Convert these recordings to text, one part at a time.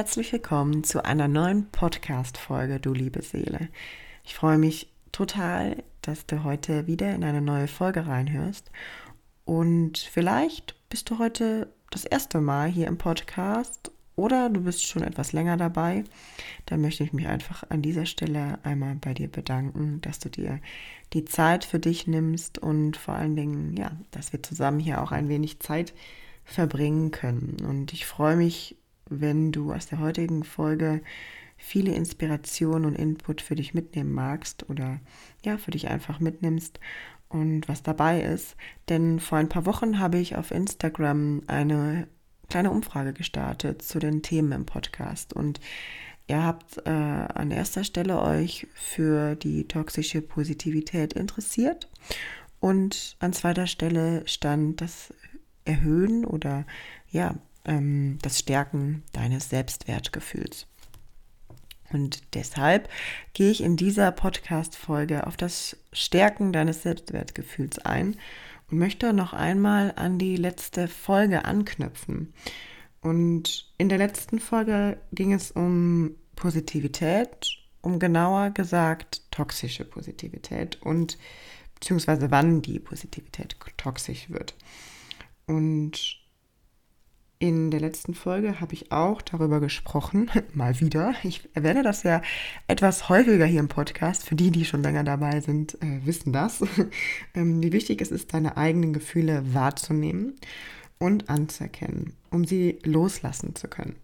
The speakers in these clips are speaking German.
Herzlich willkommen zu einer neuen Podcast-Folge, du liebe Seele. Ich freue mich total, dass du heute wieder in eine neue Folge reinhörst. Und vielleicht bist du heute das erste Mal hier im Podcast oder du bist schon etwas länger dabei, dann möchte ich mich einfach an dieser Stelle einmal bei dir bedanken, dass du dir die Zeit für dich nimmst und vor allen Dingen, ja, dass wir zusammen hier auch ein wenig Zeit verbringen können. Und ich freue mich, wenn du aus der heutigen Folge viele Inspirationen und Input für dich mitnehmen magst oder ja, für dich einfach mitnimmst und was dabei ist. Denn vor ein paar Wochen habe ich auf Instagram eine kleine Umfrage gestartet zu den Themen im Podcast und ihr habt äh, an erster Stelle euch für die toxische Positivität interessiert und an zweiter Stelle stand das Erhöhen oder ja, ähm, das Stärken deines Selbstwertgefühls. Und deshalb gehe ich in dieser Podcast-Folge auf das Stärken deines Selbstwertgefühls ein und möchte noch einmal an die letzte Folge anknüpfen. Und in der letzten Folge ging es um Positivität, um genauer gesagt toxische Positivität und beziehungsweise wann die Positivität toxisch wird. Und in der letzten Folge habe ich auch darüber gesprochen, mal wieder. Ich erwähne das ja etwas häufiger hier im Podcast. Für die, die schon länger dabei sind, äh, wissen das. ähm, wie wichtig es ist, deine eigenen Gefühle wahrzunehmen und anzuerkennen, um sie loslassen zu können.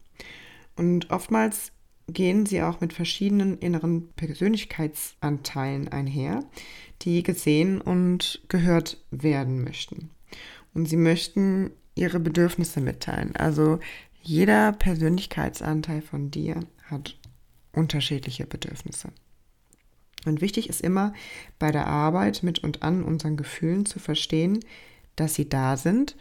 Und oftmals gehen sie auch mit verschiedenen inneren Persönlichkeitsanteilen einher, die gesehen und gehört werden möchten. Und sie möchten ihre Bedürfnisse mitteilen. Also jeder Persönlichkeitsanteil von dir hat unterschiedliche Bedürfnisse. Und wichtig ist immer bei der Arbeit mit und an unseren Gefühlen zu verstehen, dass sie da sind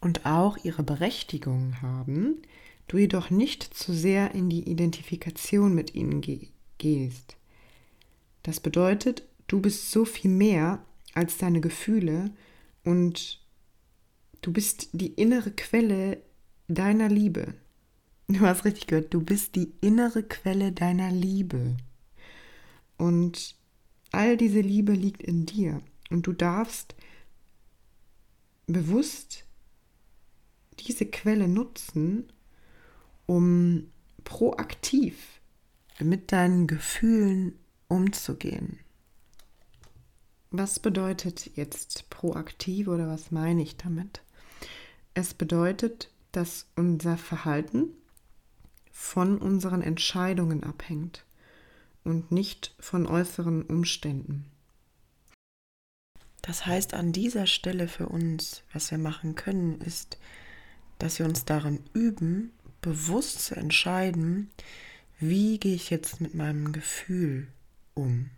und auch ihre Berechtigung haben, du jedoch nicht zu sehr in die Identifikation mit ihnen ge gehst. Das bedeutet, du bist so viel mehr als deine Gefühle und Du bist die innere Quelle deiner Liebe. Du hast richtig gehört, du bist die innere Quelle deiner Liebe. Und all diese Liebe liegt in dir. Und du darfst bewusst diese Quelle nutzen, um proaktiv mit deinen Gefühlen umzugehen. Was bedeutet jetzt proaktiv oder was meine ich damit? Es bedeutet, dass unser Verhalten von unseren Entscheidungen abhängt und nicht von äußeren Umständen. Das heißt, an dieser Stelle für uns, was wir machen können, ist, dass wir uns darin üben, bewusst zu entscheiden, wie gehe ich jetzt mit meinem Gefühl um.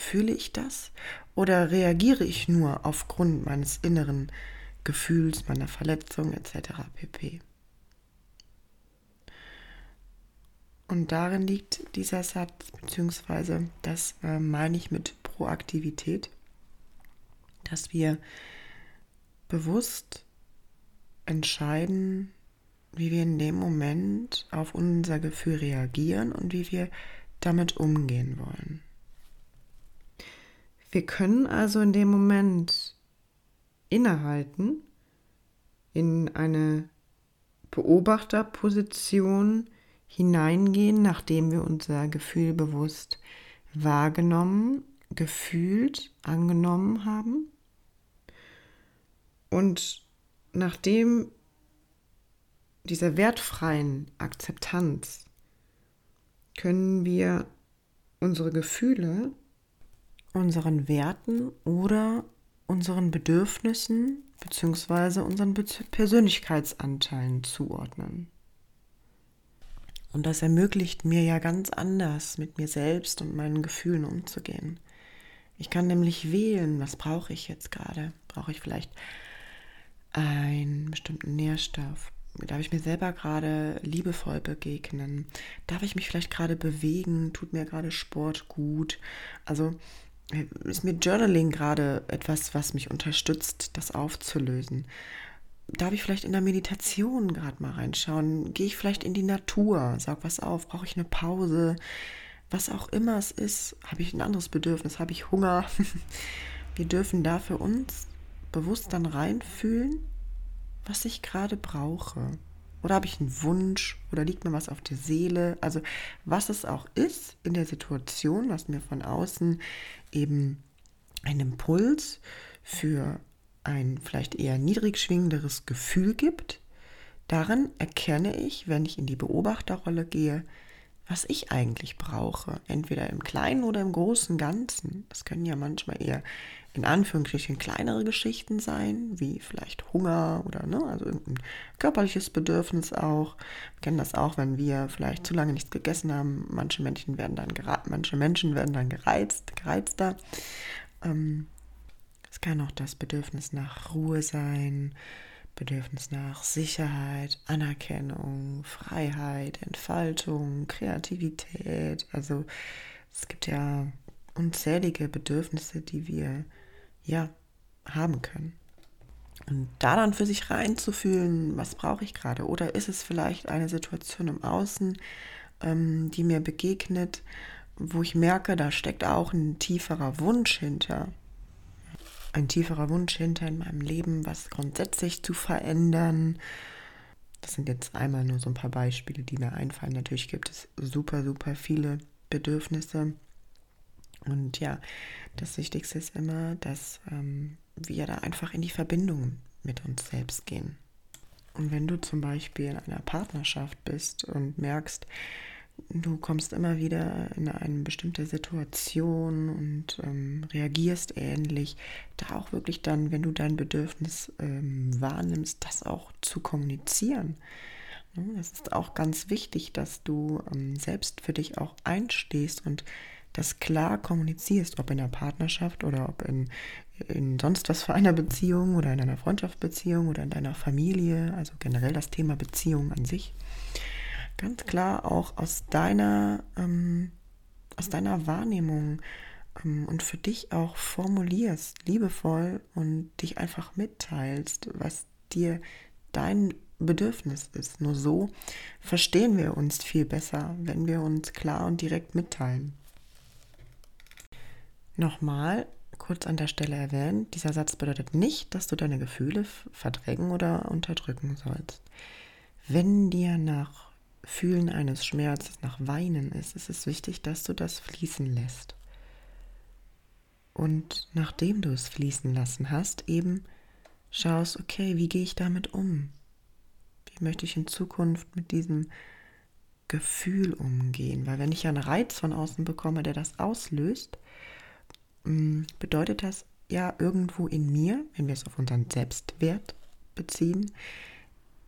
Fühle ich das oder reagiere ich nur aufgrund meines inneren Gefühls, meiner Verletzung etc. pp. Und darin liegt dieser Satz, beziehungsweise das äh, meine ich mit Proaktivität, dass wir bewusst entscheiden, wie wir in dem Moment auf unser Gefühl reagieren und wie wir damit umgehen wollen. Wir können also in dem Moment innehalten, in eine Beobachterposition hineingehen, nachdem wir unser Gefühl bewusst wahrgenommen, gefühlt, angenommen haben. Und nachdem dieser wertfreien Akzeptanz können wir unsere Gefühle unseren Werten oder unseren Bedürfnissen bzw. unseren Persönlichkeitsanteilen zuordnen. Und das ermöglicht mir ja ganz anders, mit mir selbst und meinen Gefühlen umzugehen. Ich kann nämlich wählen, was brauche ich jetzt gerade? Brauche ich vielleicht einen bestimmten Nährstoff? Darf ich mir selber gerade liebevoll begegnen? Darf ich mich vielleicht gerade bewegen? Tut mir gerade Sport gut? Also ist mir Journaling gerade etwas, was mich unterstützt, das aufzulösen? Darf ich vielleicht in der Meditation gerade mal reinschauen? Gehe ich vielleicht in die Natur? Sag was auf? Brauche ich eine Pause? Was auch immer es ist, habe ich ein anderes Bedürfnis? Habe ich Hunger? Wir dürfen da für uns bewusst dann reinfühlen, was ich gerade brauche. Oder habe ich einen Wunsch oder liegt mir was auf der Seele? Also was es auch ist in der Situation, was mir von außen eben einen Impuls für ein vielleicht eher niedrig schwingenderes Gefühl gibt, darin erkenne ich, wenn ich in die Beobachterrolle gehe, was ich eigentlich brauche, entweder im kleinen oder im großen Ganzen. Das können ja manchmal eher in Anführungsstrichen kleinere Geschichten sein, wie vielleicht Hunger oder ne, also irgendein körperliches Bedürfnis auch. Wir kennen das auch, wenn wir vielleicht zu lange nichts gegessen haben. Manche Menschen werden dann manche Menschen werden dann gereizt, gereizter. Ähm, es kann auch das Bedürfnis nach Ruhe sein, Bedürfnis nach Sicherheit, Anerkennung, Freiheit, Entfaltung, Kreativität. Also es gibt ja unzählige Bedürfnisse, die wir ja haben können. Und da dann für sich reinzufühlen, was brauche ich gerade? Oder ist es vielleicht eine Situation im Außen, ähm, die mir begegnet, wo ich merke, da steckt auch ein tieferer Wunsch hinter. Ein tieferer Wunsch hinter in meinem Leben, was grundsätzlich zu verändern. Das sind jetzt einmal nur so ein paar Beispiele, die mir einfallen. Natürlich gibt es super, super viele Bedürfnisse. Und ja, das Wichtigste ist immer, dass ähm, wir da einfach in die Verbindung mit uns selbst gehen. Und wenn du zum Beispiel in einer Partnerschaft bist und merkst, du kommst immer wieder in eine bestimmte Situation und ähm, reagierst ähnlich, da auch wirklich dann, wenn du dein Bedürfnis ähm, wahrnimmst, das auch zu kommunizieren. Es ist auch ganz wichtig, dass du ähm, selbst für dich auch einstehst und das klar kommunizierst, ob in der Partnerschaft oder ob in, in sonst was für einer Beziehung oder in einer Freundschaftsbeziehung oder in deiner Familie, also generell das Thema Beziehung an sich, ganz klar auch aus deiner, ähm, aus deiner Wahrnehmung ähm, und für dich auch formulierst, liebevoll und dich einfach mitteilst, was dir dein Bedürfnis ist. Nur so verstehen wir uns viel besser, wenn wir uns klar und direkt mitteilen. Nochmal kurz an der Stelle erwähnt, dieser Satz bedeutet nicht, dass du deine Gefühle verdrängen oder unterdrücken sollst. Wenn dir nach Fühlen eines Schmerzes, nach Weinen ist, ist es wichtig, dass du das fließen lässt. Und nachdem du es fließen lassen hast, eben schaust, okay, wie gehe ich damit um? Wie möchte ich in Zukunft mit diesem Gefühl umgehen? Weil wenn ich einen Reiz von außen bekomme, der das auslöst, bedeutet das ja irgendwo in mir, wenn wir es auf unseren Selbstwert beziehen,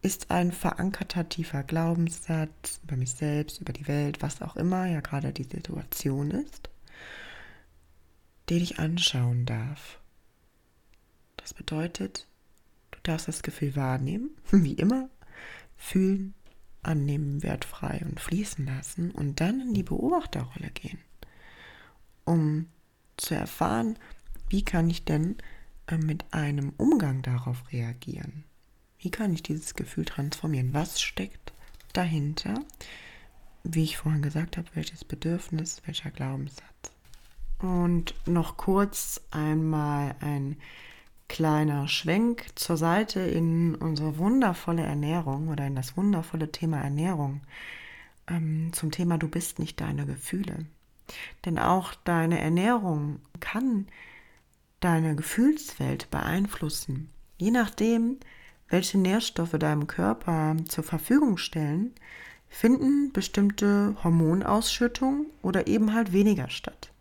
ist ein verankerter tiefer Glaubenssatz über mich selbst, über die Welt, was auch immer ja gerade die Situation ist, den ich anschauen darf. Das bedeutet, du darfst das Gefühl wahrnehmen, wie immer, fühlen, annehmen, wertfrei und fließen lassen und dann in die Beobachterrolle gehen, um zu erfahren, wie kann ich denn äh, mit einem Umgang darauf reagieren? Wie kann ich dieses Gefühl transformieren? Was steckt dahinter? Wie ich vorhin gesagt habe, welches Bedürfnis, welcher Glaubenssatz? Und noch kurz einmal ein kleiner Schwenk zur Seite in unsere wundervolle Ernährung oder in das wundervolle Thema Ernährung ähm, zum Thema Du bist nicht deine Gefühle. Denn auch deine Ernährung kann deine Gefühlswelt beeinflussen. Je nachdem, welche Nährstoffe deinem Körper zur Verfügung stellen, finden bestimmte Hormonausschüttungen oder eben halt weniger statt.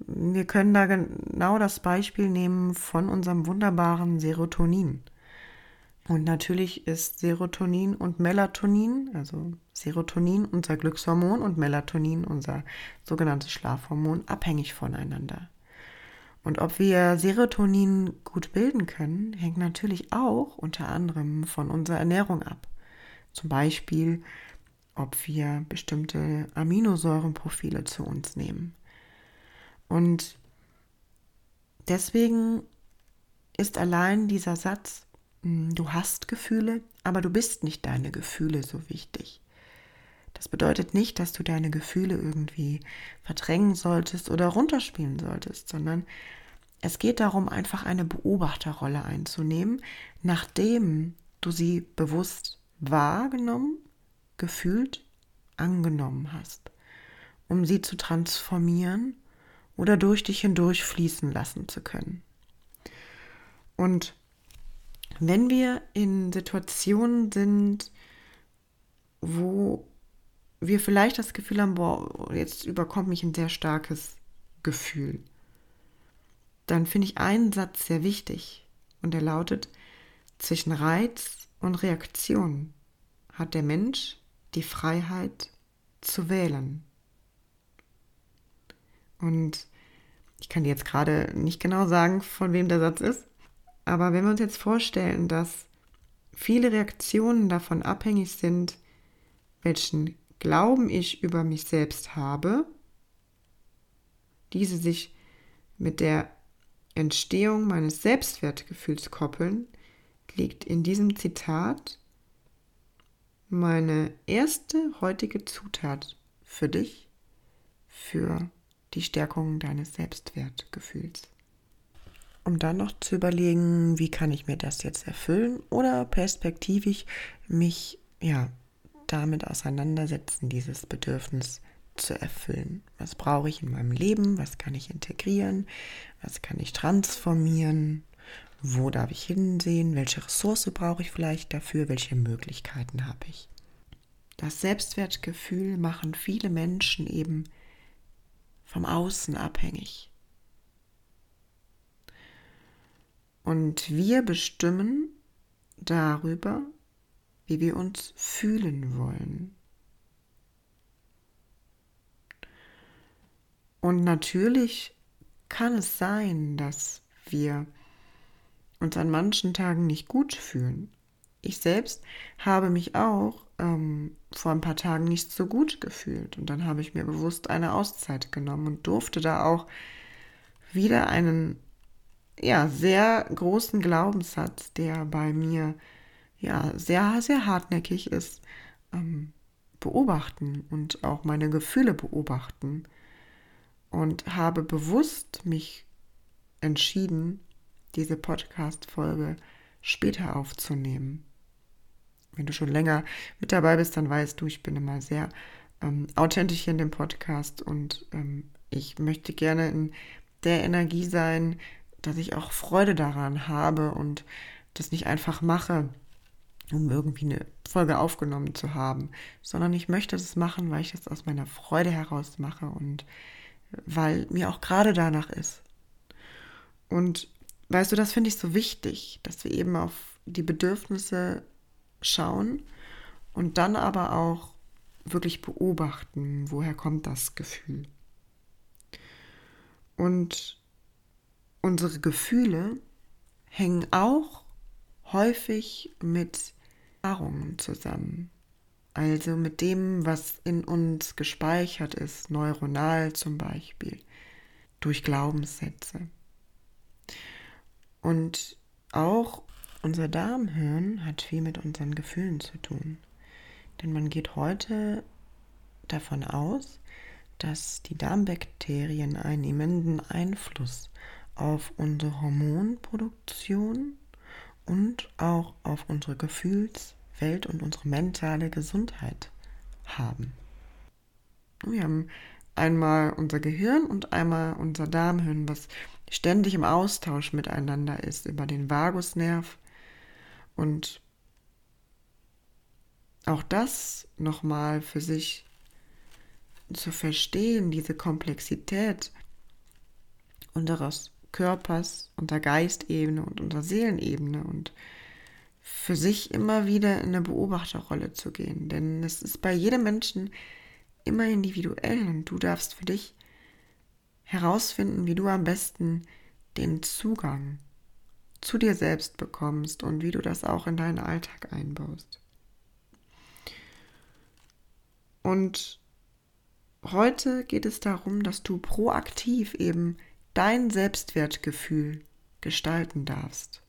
Wir können da genau das Beispiel nehmen von unserem wunderbaren Serotonin. Und natürlich ist Serotonin und Melatonin, also Serotonin unser Glückshormon und Melatonin unser sogenanntes Schlafhormon, abhängig voneinander. Und ob wir Serotonin gut bilden können, hängt natürlich auch unter anderem von unserer Ernährung ab. Zum Beispiel, ob wir bestimmte Aminosäurenprofile zu uns nehmen. Und deswegen ist allein dieser Satz, du hast Gefühle, aber du bist nicht deine Gefühle so wichtig. Das bedeutet nicht, dass du deine Gefühle irgendwie verdrängen solltest oder runterspielen solltest, sondern es geht darum, einfach eine Beobachterrolle einzunehmen, nachdem du sie bewusst wahrgenommen, gefühlt, angenommen hast, um sie zu transformieren oder durch dich hindurch fließen lassen zu können. Und wenn wir in Situationen sind, wo wir vielleicht das Gefühl haben, boah, jetzt überkommt mich ein sehr starkes Gefühl, dann finde ich einen Satz sehr wichtig und der lautet, zwischen Reiz und Reaktion hat der Mensch die Freiheit zu wählen. Und ich kann dir jetzt gerade nicht genau sagen, von wem der Satz ist, aber wenn wir uns jetzt vorstellen, dass viele Reaktionen davon abhängig sind, welchen Glauben ich über mich selbst habe, diese sich mit der Entstehung meines Selbstwertgefühls koppeln, liegt in diesem Zitat meine erste heutige Zutat für dich, für die Stärkung deines Selbstwertgefühls. Um dann noch zu überlegen, wie kann ich mir das jetzt erfüllen oder perspektivisch mich ja damit auseinandersetzen, dieses Bedürfnis zu erfüllen. Was brauche ich in meinem Leben? Was kann ich integrieren? Was kann ich transformieren? Wo darf ich hinsehen? Welche Ressource brauche ich vielleicht dafür? Welche Möglichkeiten habe ich? Das Selbstwertgefühl machen viele Menschen eben vom Außen abhängig. Und wir bestimmen darüber, wie wir uns fühlen wollen. Und natürlich kann es sein, dass wir uns an manchen Tagen nicht gut fühlen. Ich selbst habe mich auch ähm, vor ein paar Tagen nicht so gut gefühlt. Und dann habe ich mir bewusst eine Auszeit genommen und durfte da auch wieder einen ja, sehr großen Glaubenssatz, der bei mir ja sehr, sehr hartnäckig ist, ähm, beobachten und auch meine Gefühle beobachten. Und habe bewusst mich entschieden, diese Podcast-Folge später aufzunehmen wenn du schon länger mit dabei bist, dann weißt du, ich bin immer sehr ähm, authentisch in dem Podcast und ähm, ich möchte gerne in der Energie sein, dass ich auch Freude daran habe und das nicht einfach mache, um irgendwie eine Folge aufgenommen zu haben, sondern ich möchte das machen, weil ich das aus meiner Freude heraus mache und weil mir auch gerade danach ist. Und weißt du, das finde ich so wichtig, dass wir eben auf die Bedürfnisse schauen und dann aber auch wirklich beobachten, woher kommt das Gefühl. Und unsere Gefühle hängen auch häufig mit Erfahrungen zusammen. also mit dem, was in uns gespeichert ist, neuronal zum Beispiel, durch Glaubenssätze. Und auch unser Darmhirn hat viel mit unseren Gefühlen zu tun. Denn man geht heute davon aus, dass die Darmbakterien einen immensen Einfluss auf unsere Hormonproduktion und auch auf unsere Gefühlswelt und unsere mentale Gesundheit haben. Wir haben einmal unser Gehirn und einmal unser Darmhirn, was ständig im Austausch miteinander ist über den Vagusnerv und auch das nochmal für sich zu verstehen, diese Komplexität unseres Körpers, unter Geistebene und unter Seelenebene und für sich immer wieder in eine Beobachterrolle zu gehen. Denn es ist bei jedem Menschen immer individuell und du darfst für dich herausfinden, wie du am besten den Zugang zu dir selbst bekommst und wie du das auch in deinen Alltag einbaust. Und heute geht es darum, dass du proaktiv eben dein Selbstwertgefühl gestalten darfst.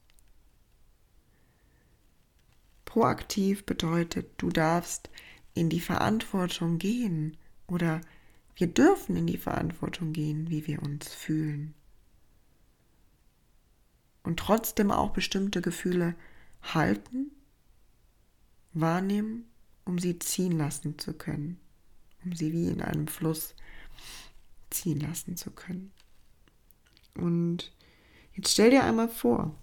Proaktiv bedeutet, du darfst in die Verantwortung gehen oder wir dürfen in die Verantwortung gehen, wie wir uns fühlen. Und trotzdem auch bestimmte Gefühle halten, wahrnehmen, um sie ziehen lassen zu können, um sie wie in einem Fluss ziehen lassen zu können. Und jetzt stell dir einmal vor,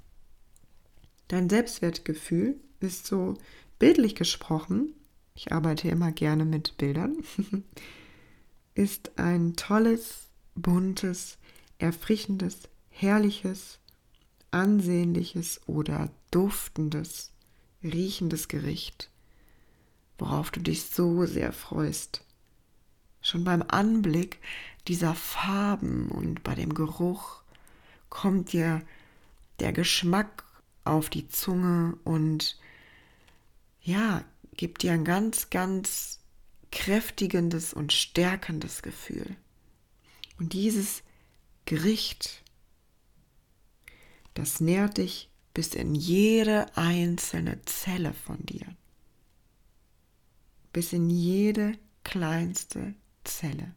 dein Selbstwertgefühl ist so bildlich gesprochen, ich arbeite immer gerne mit Bildern, ist ein tolles, buntes, erfrischendes, herrliches, ansehnliches oder duftendes, riechendes Gericht, worauf du dich so sehr freust. Schon beim Anblick dieser Farben und bei dem Geruch kommt dir der Geschmack auf die Zunge und ja, gibt dir ein ganz, ganz kräftigendes und stärkendes Gefühl. Und dieses Gericht, das nährt dich bis in jede einzelne Zelle von dir. Bis in jede kleinste Zelle.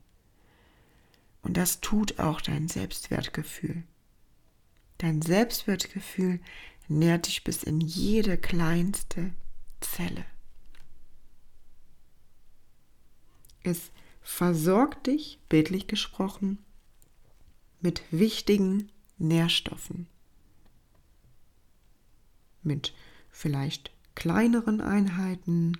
Und das tut auch dein Selbstwertgefühl. Dein Selbstwertgefühl nährt dich bis in jede kleinste Zelle. Es versorgt dich, bildlich gesprochen, mit wichtigen Nährstoffen. Mit vielleicht kleineren Einheiten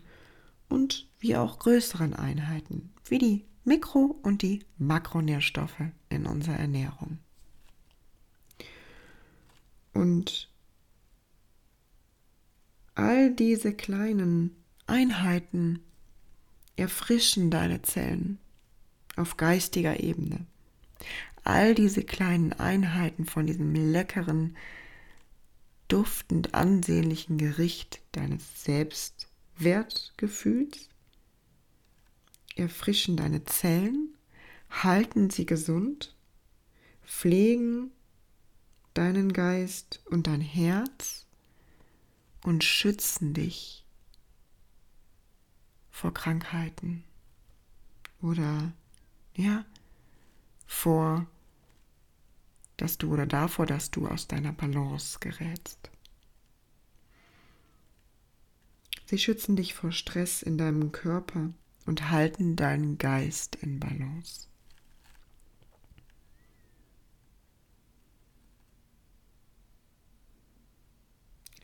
und wie auch größeren Einheiten, wie die Mikro- und die Makronährstoffe in unserer Ernährung. Und all diese kleinen Einheiten erfrischen deine Zellen auf geistiger Ebene. All diese kleinen Einheiten von diesem leckeren, duftend ansehnlichen Gericht deines Selbstwertgefühls erfrischen deine Zellen, halten sie gesund, pflegen deinen Geist und dein Herz und schützen dich vor Krankheiten oder ja, vor, dass du oder davor, dass du aus deiner Balance gerätst. Sie schützen dich vor Stress in deinem Körper und halten deinen Geist in Balance.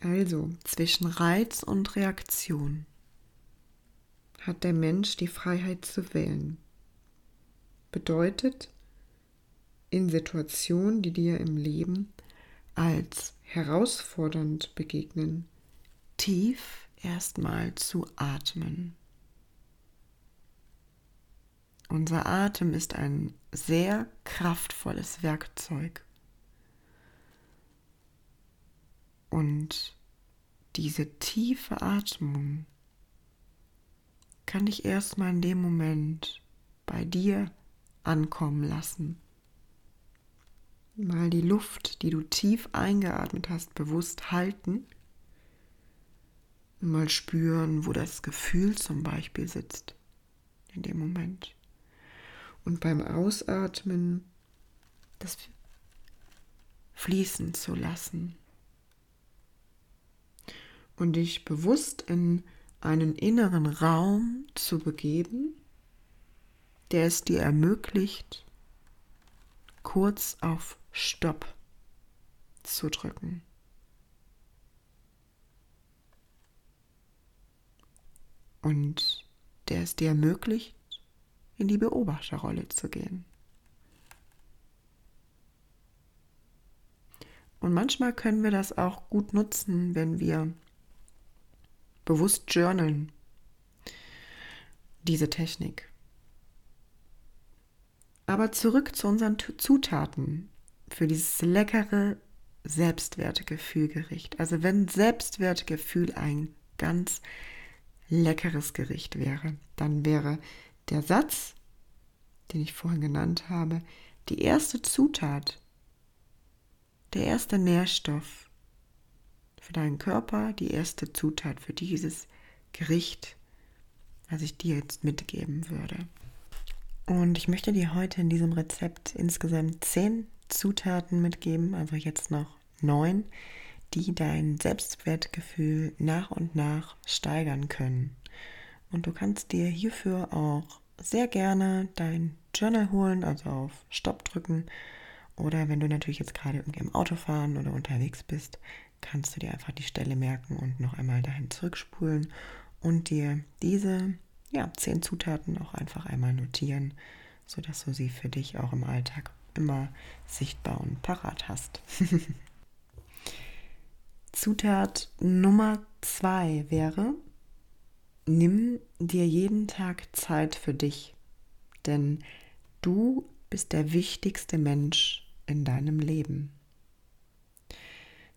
Also zwischen Reiz und Reaktion hat der Mensch die Freiheit zu wählen. Bedeutet, in Situationen, die dir im Leben als herausfordernd begegnen, tief erstmal zu atmen. Unser Atem ist ein sehr kraftvolles Werkzeug. Und diese tiefe Atmung kann dich erstmal in dem Moment bei dir ankommen lassen. Mal die Luft, die du tief eingeatmet hast, bewusst halten. Mal spüren, wo das Gefühl zum Beispiel sitzt in dem Moment. Und beim Ausatmen das fließen zu lassen. Und dich bewusst in einen inneren Raum zu begeben, der es dir ermöglicht, kurz auf Stopp zu drücken. Und der es dir ermöglicht, in die Beobachterrolle zu gehen. Und manchmal können wir das auch gut nutzen, wenn wir bewusst journalen. Diese Technik. Aber zurück zu unseren Zutaten für dieses leckere Selbstwertgefühlgericht. Also wenn Selbstwertgefühl ein ganz leckeres Gericht wäre, dann wäre der Satz, den ich vorhin genannt habe, die erste Zutat, der erste Nährstoff für deinen Körper, die erste Zutat für dieses Gericht, was ich dir jetzt mitgeben würde. Und ich möchte dir heute in diesem Rezept insgesamt zehn Zutaten mitgeben, also jetzt noch neun, die dein Selbstwertgefühl nach und nach steigern können. Und du kannst dir hierfür auch sehr gerne dein Journal holen, also auf Stopp drücken. Oder wenn du natürlich jetzt gerade irgendwie im Auto fahren oder unterwegs bist, kannst du dir einfach die Stelle merken und noch einmal dahin zurückspulen und dir diese ja, zehn Zutaten auch einfach einmal notieren, sodass du sie für dich auch im Alltag immer sichtbar und parat hast. Zutat Nummer zwei wäre, nimm dir jeden Tag Zeit für dich, denn du bist der wichtigste Mensch in deinem Leben.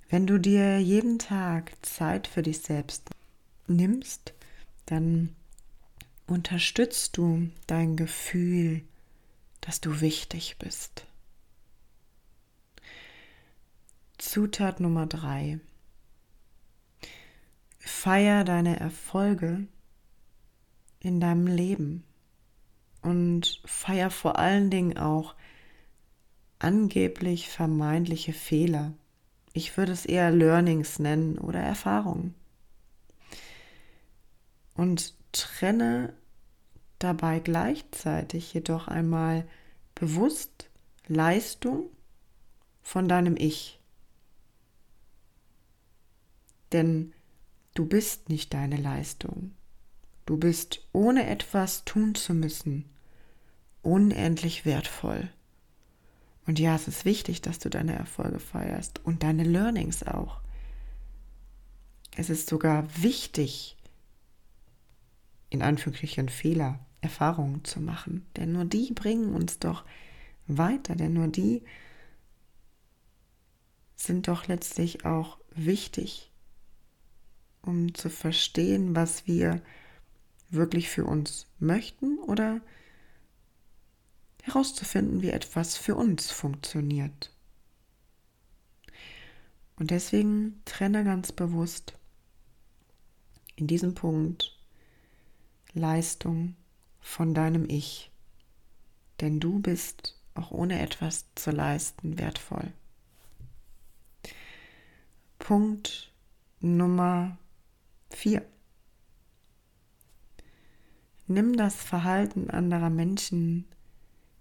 Wenn du dir jeden Tag Zeit für dich selbst nimmst, dann unterstützt du dein Gefühl, dass du wichtig bist. Zutat Nummer drei. Feier deine Erfolge in deinem Leben und feier vor allen Dingen auch angeblich vermeintliche Fehler. Ich würde es eher Learnings nennen oder Erfahrungen. Und trenne dabei gleichzeitig jedoch einmal bewusst Leistung von deinem Ich. Denn du bist nicht deine Leistung. Du bist, ohne etwas tun zu müssen, unendlich wertvoll. Und ja, es ist wichtig, dass du deine Erfolge feierst und deine Learnings auch. Es ist sogar wichtig, in Anführungsstrichen Fehler, Erfahrungen zu machen. Denn nur die bringen uns doch weiter, denn nur die sind doch letztlich auch wichtig, um zu verstehen, was wir wirklich für uns möchten oder herauszufinden, wie etwas für uns funktioniert. Und deswegen trenne ganz bewusst in diesem Punkt Leistung von deinem Ich. Denn du bist auch ohne etwas zu leisten wertvoll. Punkt Nummer 4. Nimm das Verhalten anderer Menschen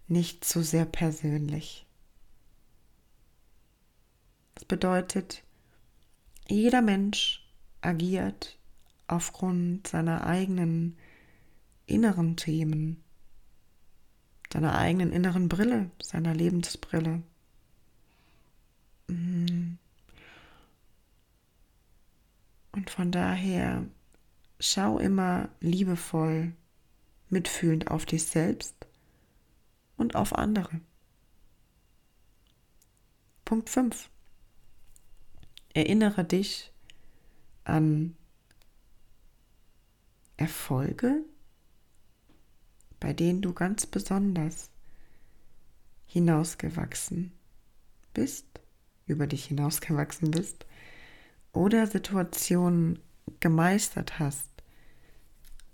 nicht zu sehr persönlich. Das bedeutet, jeder Mensch agiert aufgrund seiner eigenen inneren Themen, seiner eigenen inneren Brille, seiner Lebensbrille. Mhm. Und von daher schau immer liebevoll, mitfühlend auf dich selbst und auf andere. Punkt 5. Erinnere dich an Erfolge, bei denen du ganz besonders hinausgewachsen bist, über dich hinausgewachsen bist, oder Situationen gemeistert hast,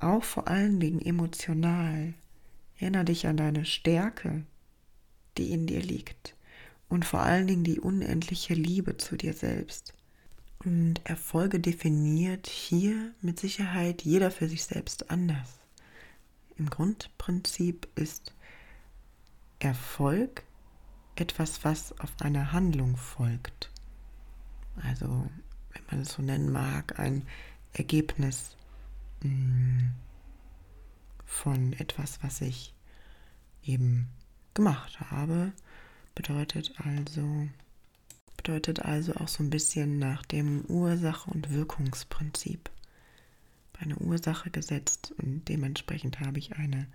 auch vor allen Dingen emotional. Erinnere dich an deine Stärke, die in dir liegt und vor allen Dingen die unendliche Liebe zu dir selbst. Und Erfolge definiert hier mit Sicherheit jeder für sich selbst anders. Im Grundprinzip ist Erfolg etwas, was auf eine Handlung folgt. Also, wenn man es so nennen mag, ein Ergebnis von etwas, was ich eben gemacht habe, bedeutet also bedeutet also auch so ein bisschen nach dem Ursache- und Wirkungsprinzip. Eine Ursache gesetzt und dementsprechend habe ich eine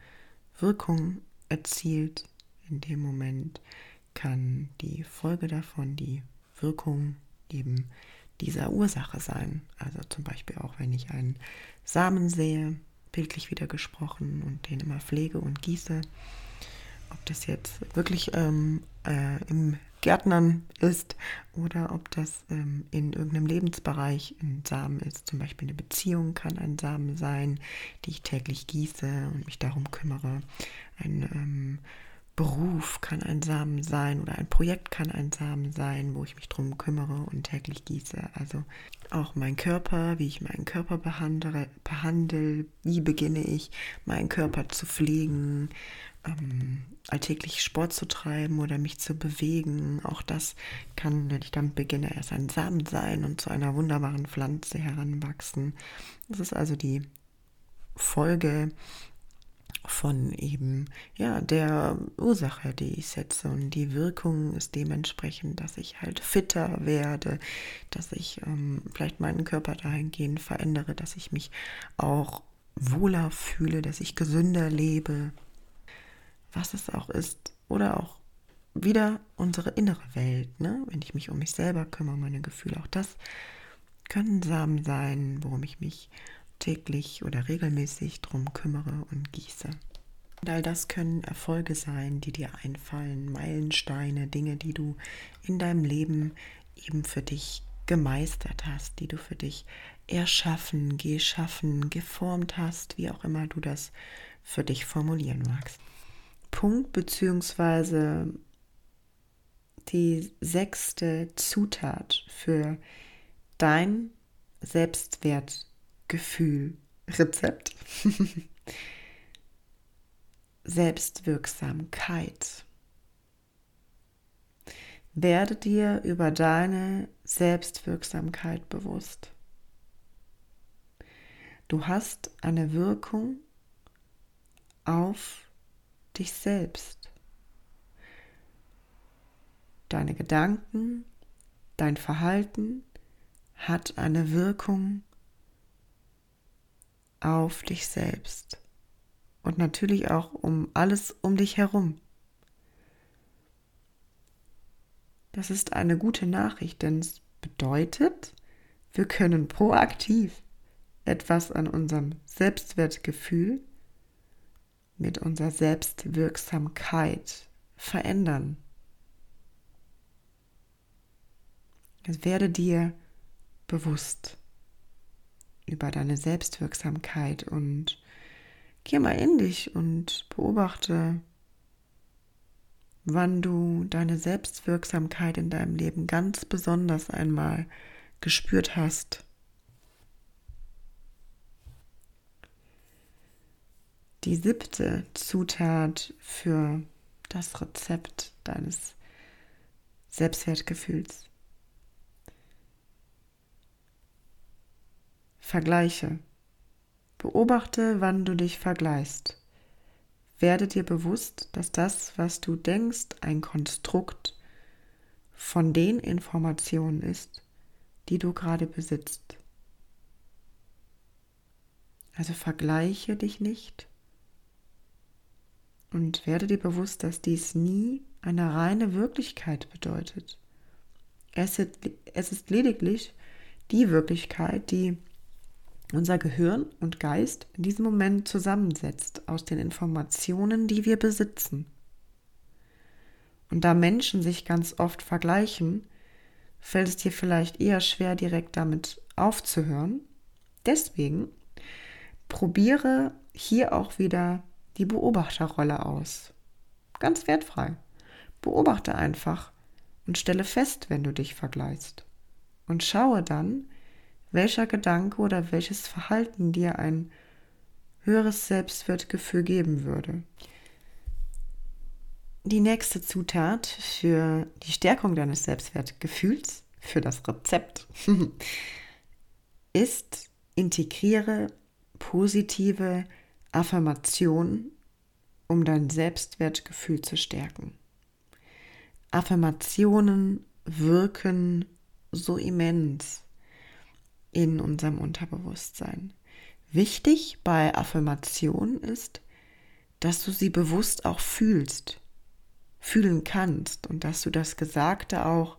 Wirkung erzielt. In dem Moment kann die Folge davon die Wirkung eben dieser Ursache sein. Also zum Beispiel auch, wenn ich einen Samen sehe, bildlich wieder gesprochen, und den immer pflege und gieße, ob das jetzt wirklich ähm, äh, im Gärtnern ist oder ob das ähm, in irgendeinem Lebensbereich ein Samen ist. Zum Beispiel eine Beziehung kann ein Samen sein, die ich täglich gieße und mich darum kümmere. Ein ähm, Beruf kann ein Samen sein oder ein Projekt kann ein Samen sein, wo ich mich darum kümmere und täglich gieße. Also auch mein Körper, wie ich meinen Körper behandle, behandle wie beginne ich meinen Körper zu pflegen, ähm, alltäglich Sport zu treiben oder mich zu bewegen. Auch das kann, wenn ich damit beginne, erst ein Samen sein und zu einer wunderbaren Pflanze heranwachsen. Das ist also die Folge von eben ja der Ursache, die ich setze und die Wirkung ist dementsprechend, dass ich halt fitter werde, dass ich ähm, vielleicht meinen Körper dahingehend verändere, dass ich mich auch wohler fühle, dass ich gesünder lebe, was es auch ist. Oder auch wieder unsere innere Welt, ne? wenn ich mich um mich selber kümmere, meine Gefühle, auch das können Samen sein, worum ich mich täglich oder regelmäßig drum kümmere und gieße. Und all das können Erfolge sein, die dir einfallen, Meilensteine, Dinge, die du in deinem Leben eben für dich gemeistert hast, die du für dich erschaffen, geschaffen, geformt hast, wie auch immer du das für dich formulieren magst. Punkt beziehungsweise die sechste Zutat für dein Selbstwertgefühl Rezept. Selbstwirksamkeit. Werde dir über deine Selbstwirksamkeit bewusst. Du hast eine Wirkung auf dich selbst. Deine Gedanken, dein Verhalten hat eine Wirkung auf dich selbst und natürlich auch um alles um dich herum. Das ist eine gute Nachricht, denn es bedeutet, wir können proaktiv etwas an unserem Selbstwertgefühl mit unserer Selbstwirksamkeit verändern. Es werde dir bewusst über deine Selbstwirksamkeit und geh mal in dich und beobachte, wann du deine Selbstwirksamkeit in deinem Leben ganz besonders einmal gespürt hast. die siebte Zutat für das Rezept deines Selbstwertgefühls. Vergleiche. Beobachte, wann du dich vergleichst. Werde dir bewusst, dass das, was du denkst, ein Konstrukt von den Informationen ist, die du gerade besitzt. Also vergleiche dich nicht, und werde dir bewusst, dass dies nie eine reine Wirklichkeit bedeutet. Es ist, lediglich die Wirklichkeit, die unser Gehirn und Geist in diesem Moment zusammensetzt aus den Informationen, die wir besitzen. Und da Menschen sich ganz oft vergleichen, fällt es dir vielleicht eher schwer, direkt damit aufzuhören. Deswegen probiere hier auch wieder die Beobachterrolle aus. Ganz wertfrei. Beobachte einfach und stelle fest, wenn du dich vergleichst. Und schaue dann, welcher Gedanke oder welches Verhalten dir ein höheres Selbstwertgefühl geben würde. Die nächste Zutat für die Stärkung deines Selbstwertgefühls, für das Rezept, ist, integriere positive Affirmationen, um dein Selbstwertgefühl zu stärken. Affirmationen wirken so immens in unserem Unterbewusstsein. Wichtig bei Affirmationen ist, dass du sie bewusst auch fühlst, fühlen kannst und dass du das Gesagte auch,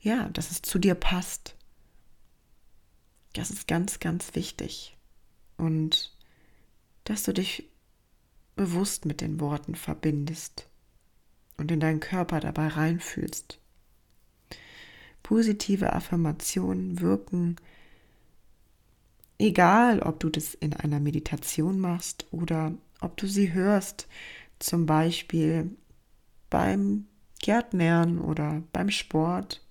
ja, dass es zu dir passt. Das ist ganz, ganz wichtig. Und dass du dich bewusst mit den Worten verbindest und in deinen Körper dabei reinfühlst. Positive Affirmationen wirken, egal ob du das in einer Meditation machst oder ob du sie hörst, zum Beispiel beim Gärtnern oder beim Sport,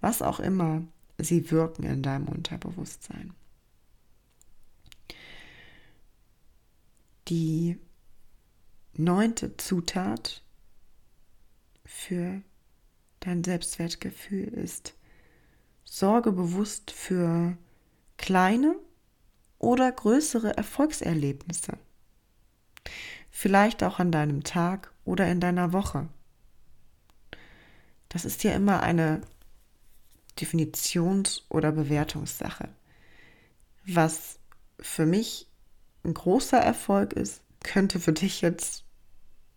was auch immer, sie wirken in deinem Unterbewusstsein. Die neunte Zutat für dein Selbstwertgefühl ist, sorge bewusst für kleine oder größere Erfolgserlebnisse. Vielleicht auch an deinem Tag oder in deiner Woche. Das ist ja immer eine Definitions- oder Bewertungssache. Was für mich ein großer Erfolg ist, könnte für dich jetzt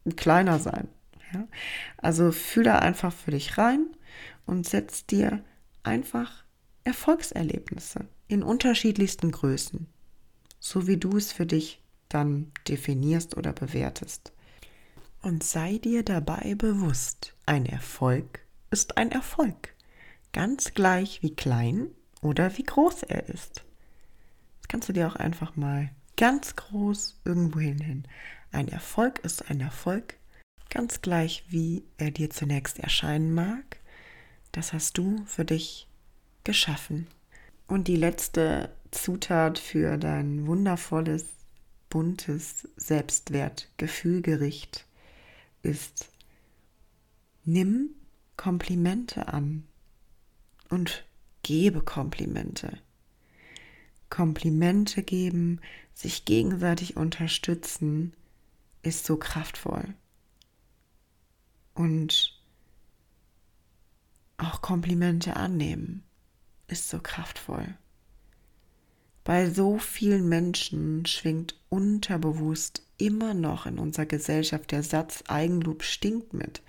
ein kleiner sein. Ja? Also fühl da einfach für dich rein und setz dir einfach Erfolgserlebnisse in unterschiedlichsten Größen, so wie du es für dich dann definierst oder bewertest. Und sei dir dabei bewusst, ein Erfolg ist ein Erfolg, ganz gleich wie klein oder wie groß er ist. Das kannst du dir auch einfach mal ganz groß irgendwo hin. Ein Erfolg ist ein Erfolg, ganz gleich wie er dir zunächst erscheinen mag. Das hast du für dich geschaffen. Und die letzte Zutat für dein wundervolles, buntes Selbstwertgefühlgericht ist, nimm Komplimente an und gebe Komplimente. Komplimente geben, sich gegenseitig unterstützen, ist so kraftvoll. Und auch Komplimente annehmen ist so kraftvoll. Bei so vielen Menschen schwingt unterbewusst immer noch in unserer Gesellschaft der Satz Eigenlob stinkt mit.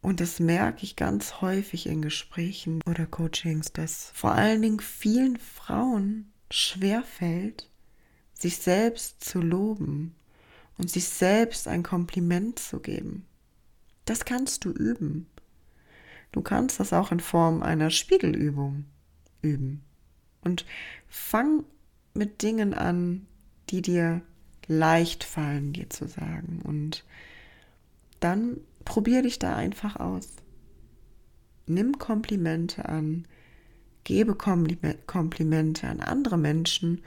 Und das merke ich ganz häufig in Gesprächen oder Coachings, dass vor allen Dingen vielen Frauen schwerfällt, sich selbst zu loben und sich selbst ein Kompliment zu geben. Das kannst du üben. Du kannst das auch in Form einer Spiegelübung üben. Und fang mit Dingen an, die dir leicht fallen, dir zu sagen. Und dann probier dich da einfach aus. Nimm Komplimente an, gebe Komplimente an andere Menschen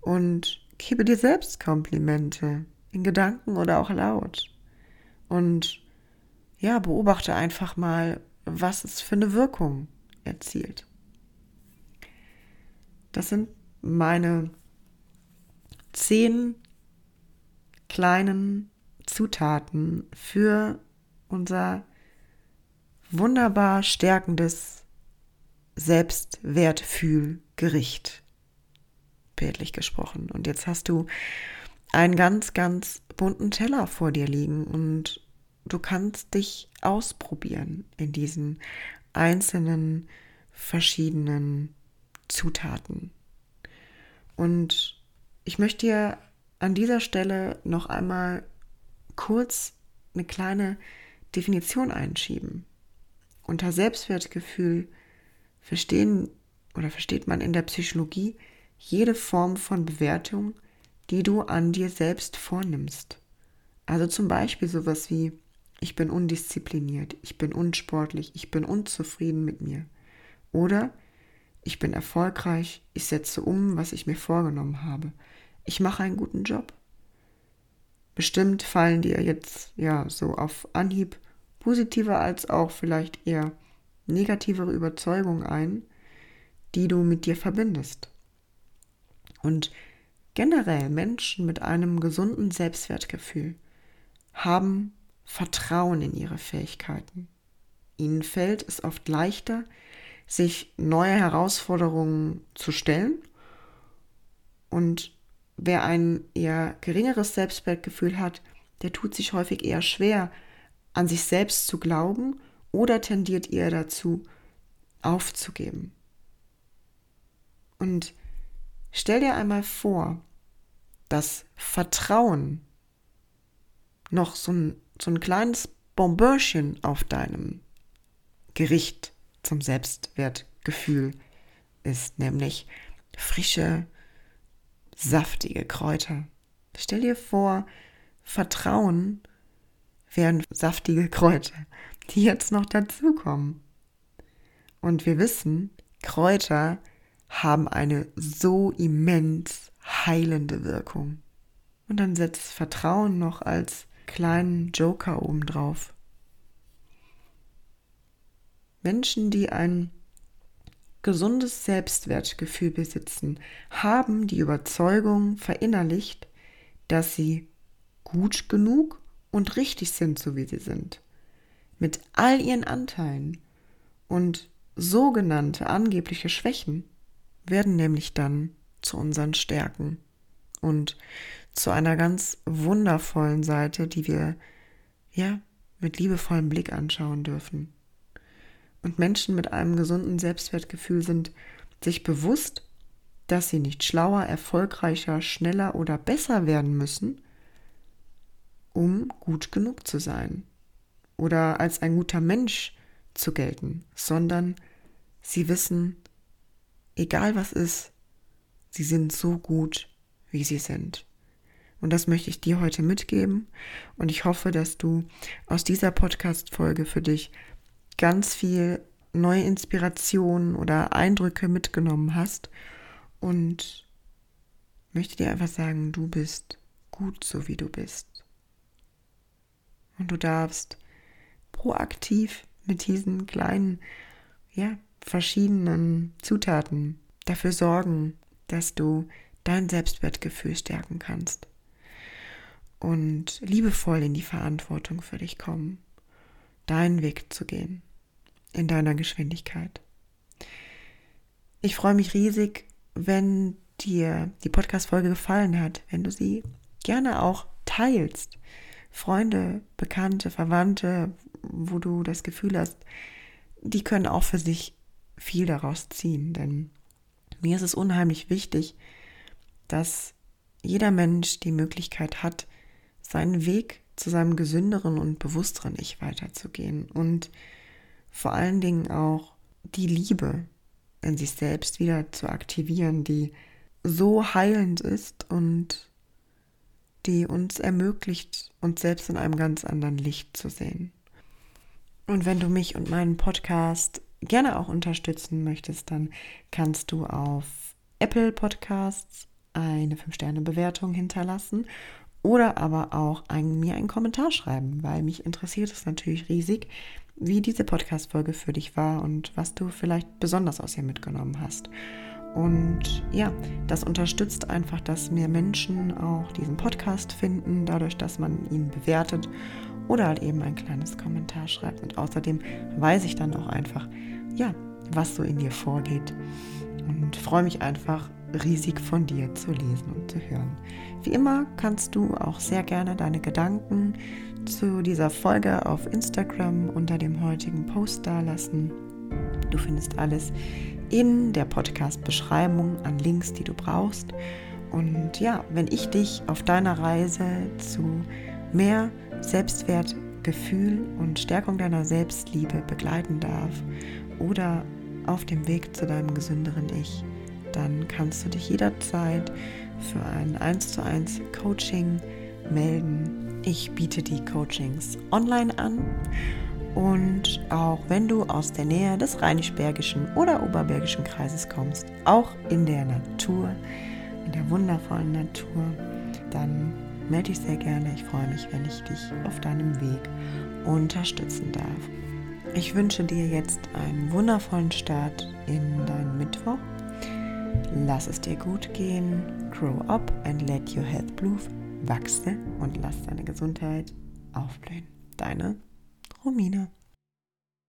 und gebe dir selbst Komplimente, in Gedanken oder auch laut. Und ja, beobachte einfach mal, was es für eine Wirkung erzielt. Das sind meine zehn kleinen Zutaten für unser wunderbar stärkendes Selbstwertfühlgericht. Bildlich gesprochen. Und jetzt hast du einen ganz, ganz bunten Teller vor dir liegen und du kannst dich ausprobieren in diesen einzelnen verschiedenen Zutaten. Und ich möchte dir an dieser Stelle noch einmal kurz eine kleine Definition einschieben. Unter Selbstwertgefühl verstehen oder versteht man in der Psychologie jede Form von Bewertung, die du an dir selbst vornimmst. Also zum Beispiel sowas wie ich bin undiszipliniert, ich bin unsportlich, ich bin unzufrieden mit mir. Oder ich bin erfolgreich, ich setze um, was ich mir vorgenommen habe. Ich mache einen guten Job. Bestimmt fallen dir jetzt ja so auf Anhieb positive als auch vielleicht eher negativere Überzeugungen ein, die du mit dir verbindest. Und generell Menschen mit einem gesunden Selbstwertgefühl haben Vertrauen in ihre Fähigkeiten. Ihnen fällt es oft leichter, sich neue Herausforderungen zu stellen. Und wer ein eher geringeres Selbstwertgefühl hat, der tut sich häufig eher schwer, an sich selbst zu glauben oder tendiert eher dazu, aufzugeben. Und stell dir einmal vor, dass Vertrauen noch so ein, so ein kleines Bonbörchen auf deinem Gericht zum Selbstwertgefühl ist, nämlich frische, saftige Kräuter. Stell dir vor, Vertrauen wären saftige Kräuter, die jetzt noch dazukommen. Und wir wissen, Kräuter haben eine so immens heilende Wirkung. Und dann setzt Vertrauen noch als kleinen Joker obendrauf. Menschen, die ein gesundes Selbstwertgefühl besitzen, haben die Überzeugung verinnerlicht, dass sie gut genug und richtig sind, so wie sie sind. Mit all ihren Anteilen und sogenannte angebliche Schwächen werden nämlich dann zu unseren Stärken und zu einer ganz wundervollen Seite, die wir ja mit liebevollem Blick anschauen dürfen. Und Menschen mit einem gesunden Selbstwertgefühl sind sich bewusst, dass sie nicht schlauer, erfolgreicher, schneller oder besser werden müssen, um gut genug zu sein oder als ein guter Mensch zu gelten, sondern sie wissen, egal was ist, sie sind so gut, wie sie sind. Und das möchte ich dir heute mitgeben. Und ich hoffe, dass du aus dieser Podcast-Folge für dich ganz viel neue Inspirationen oder Eindrücke mitgenommen hast und möchte dir einfach sagen, du bist gut so wie du bist. Und du darfst proaktiv mit diesen kleinen, ja, verschiedenen Zutaten dafür sorgen, dass du dein Selbstwertgefühl stärken kannst und liebevoll in die Verantwortung für dich kommen, deinen Weg zu gehen in deiner Geschwindigkeit. Ich freue mich riesig, wenn dir die Podcast-Folge gefallen hat, wenn du sie gerne auch teilst. Freunde, Bekannte, Verwandte, wo du das Gefühl hast, die können auch für sich viel daraus ziehen. Denn mir ist es unheimlich wichtig, dass jeder Mensch die Möglichkeit hat, seinen Weg zu seinem gesünderen und bewussteren Ich weiterzugehen und vor allen Dingen auch die Liebe in sich selbst wieder zu aktivieren, die so heilend ist und die uns ermöglicht, uns selbst in einem ganz anderen Licht zu sehen. Und wenn du mich und meinen Podcast gerne auch unterstützen möchtest, dann kannst du auf Apple Podcasts eine 5-Sterne-Bewertung hinterlassen oder aber auch ein, mir einen Kommentar schreiben, weil mich interessiert es natürlich riesig, wie diese Podcast-Folge für dich war und was du vielleicht besonders aus ihr mitgenommen hast. Und ja, das unterstützt einfach, dass mehr Menschen auch diesen Podcast finden, dadurch, dass man ihn bewertet oder halt eben ein kleines Kommentar schreibt. Und außerdem weiß ich dann auch einfach, ja, was so in dir vorgeht. Und freue mich einfach riesig von dir zu lesen und zu hören. Wie immer kannst du auch sehr gerne deine Gedanken zu dieser Folge auf Instagram unter dem heutigen Post dalassen. Du findest alles in der Podcast-Beschreibung an Links, die du brauchst. Und ja, wenn ich dich auf deiner Reise zu mehr Selbstwertgefühl und Stärkung deiner Selbstliebe begleiten darf oder auf dem Weg zu deinem gesünderen Ich, dann kannst du dich jederzeit für ein 1 zu 1 Coaching melden. Ich biete die Coachings online an und auch wenn du aus der Nähe des Rheinisch-Bergischen oder Oberbergischen Kreises kommst, auch in der Natur, in der wundervollen Natur, dann melde dich sehr gerne. Ich freue mich, wenn ich dich auf deinem Weg unterstützen darf. Ich wünsche dir jetzt einen wundervollen Start in deinen Mittwoch. Lass es dir gut gehen. Grow up and let your health bloom. Wachse und lass deine Gesundheit aufblühen. Deine Romina.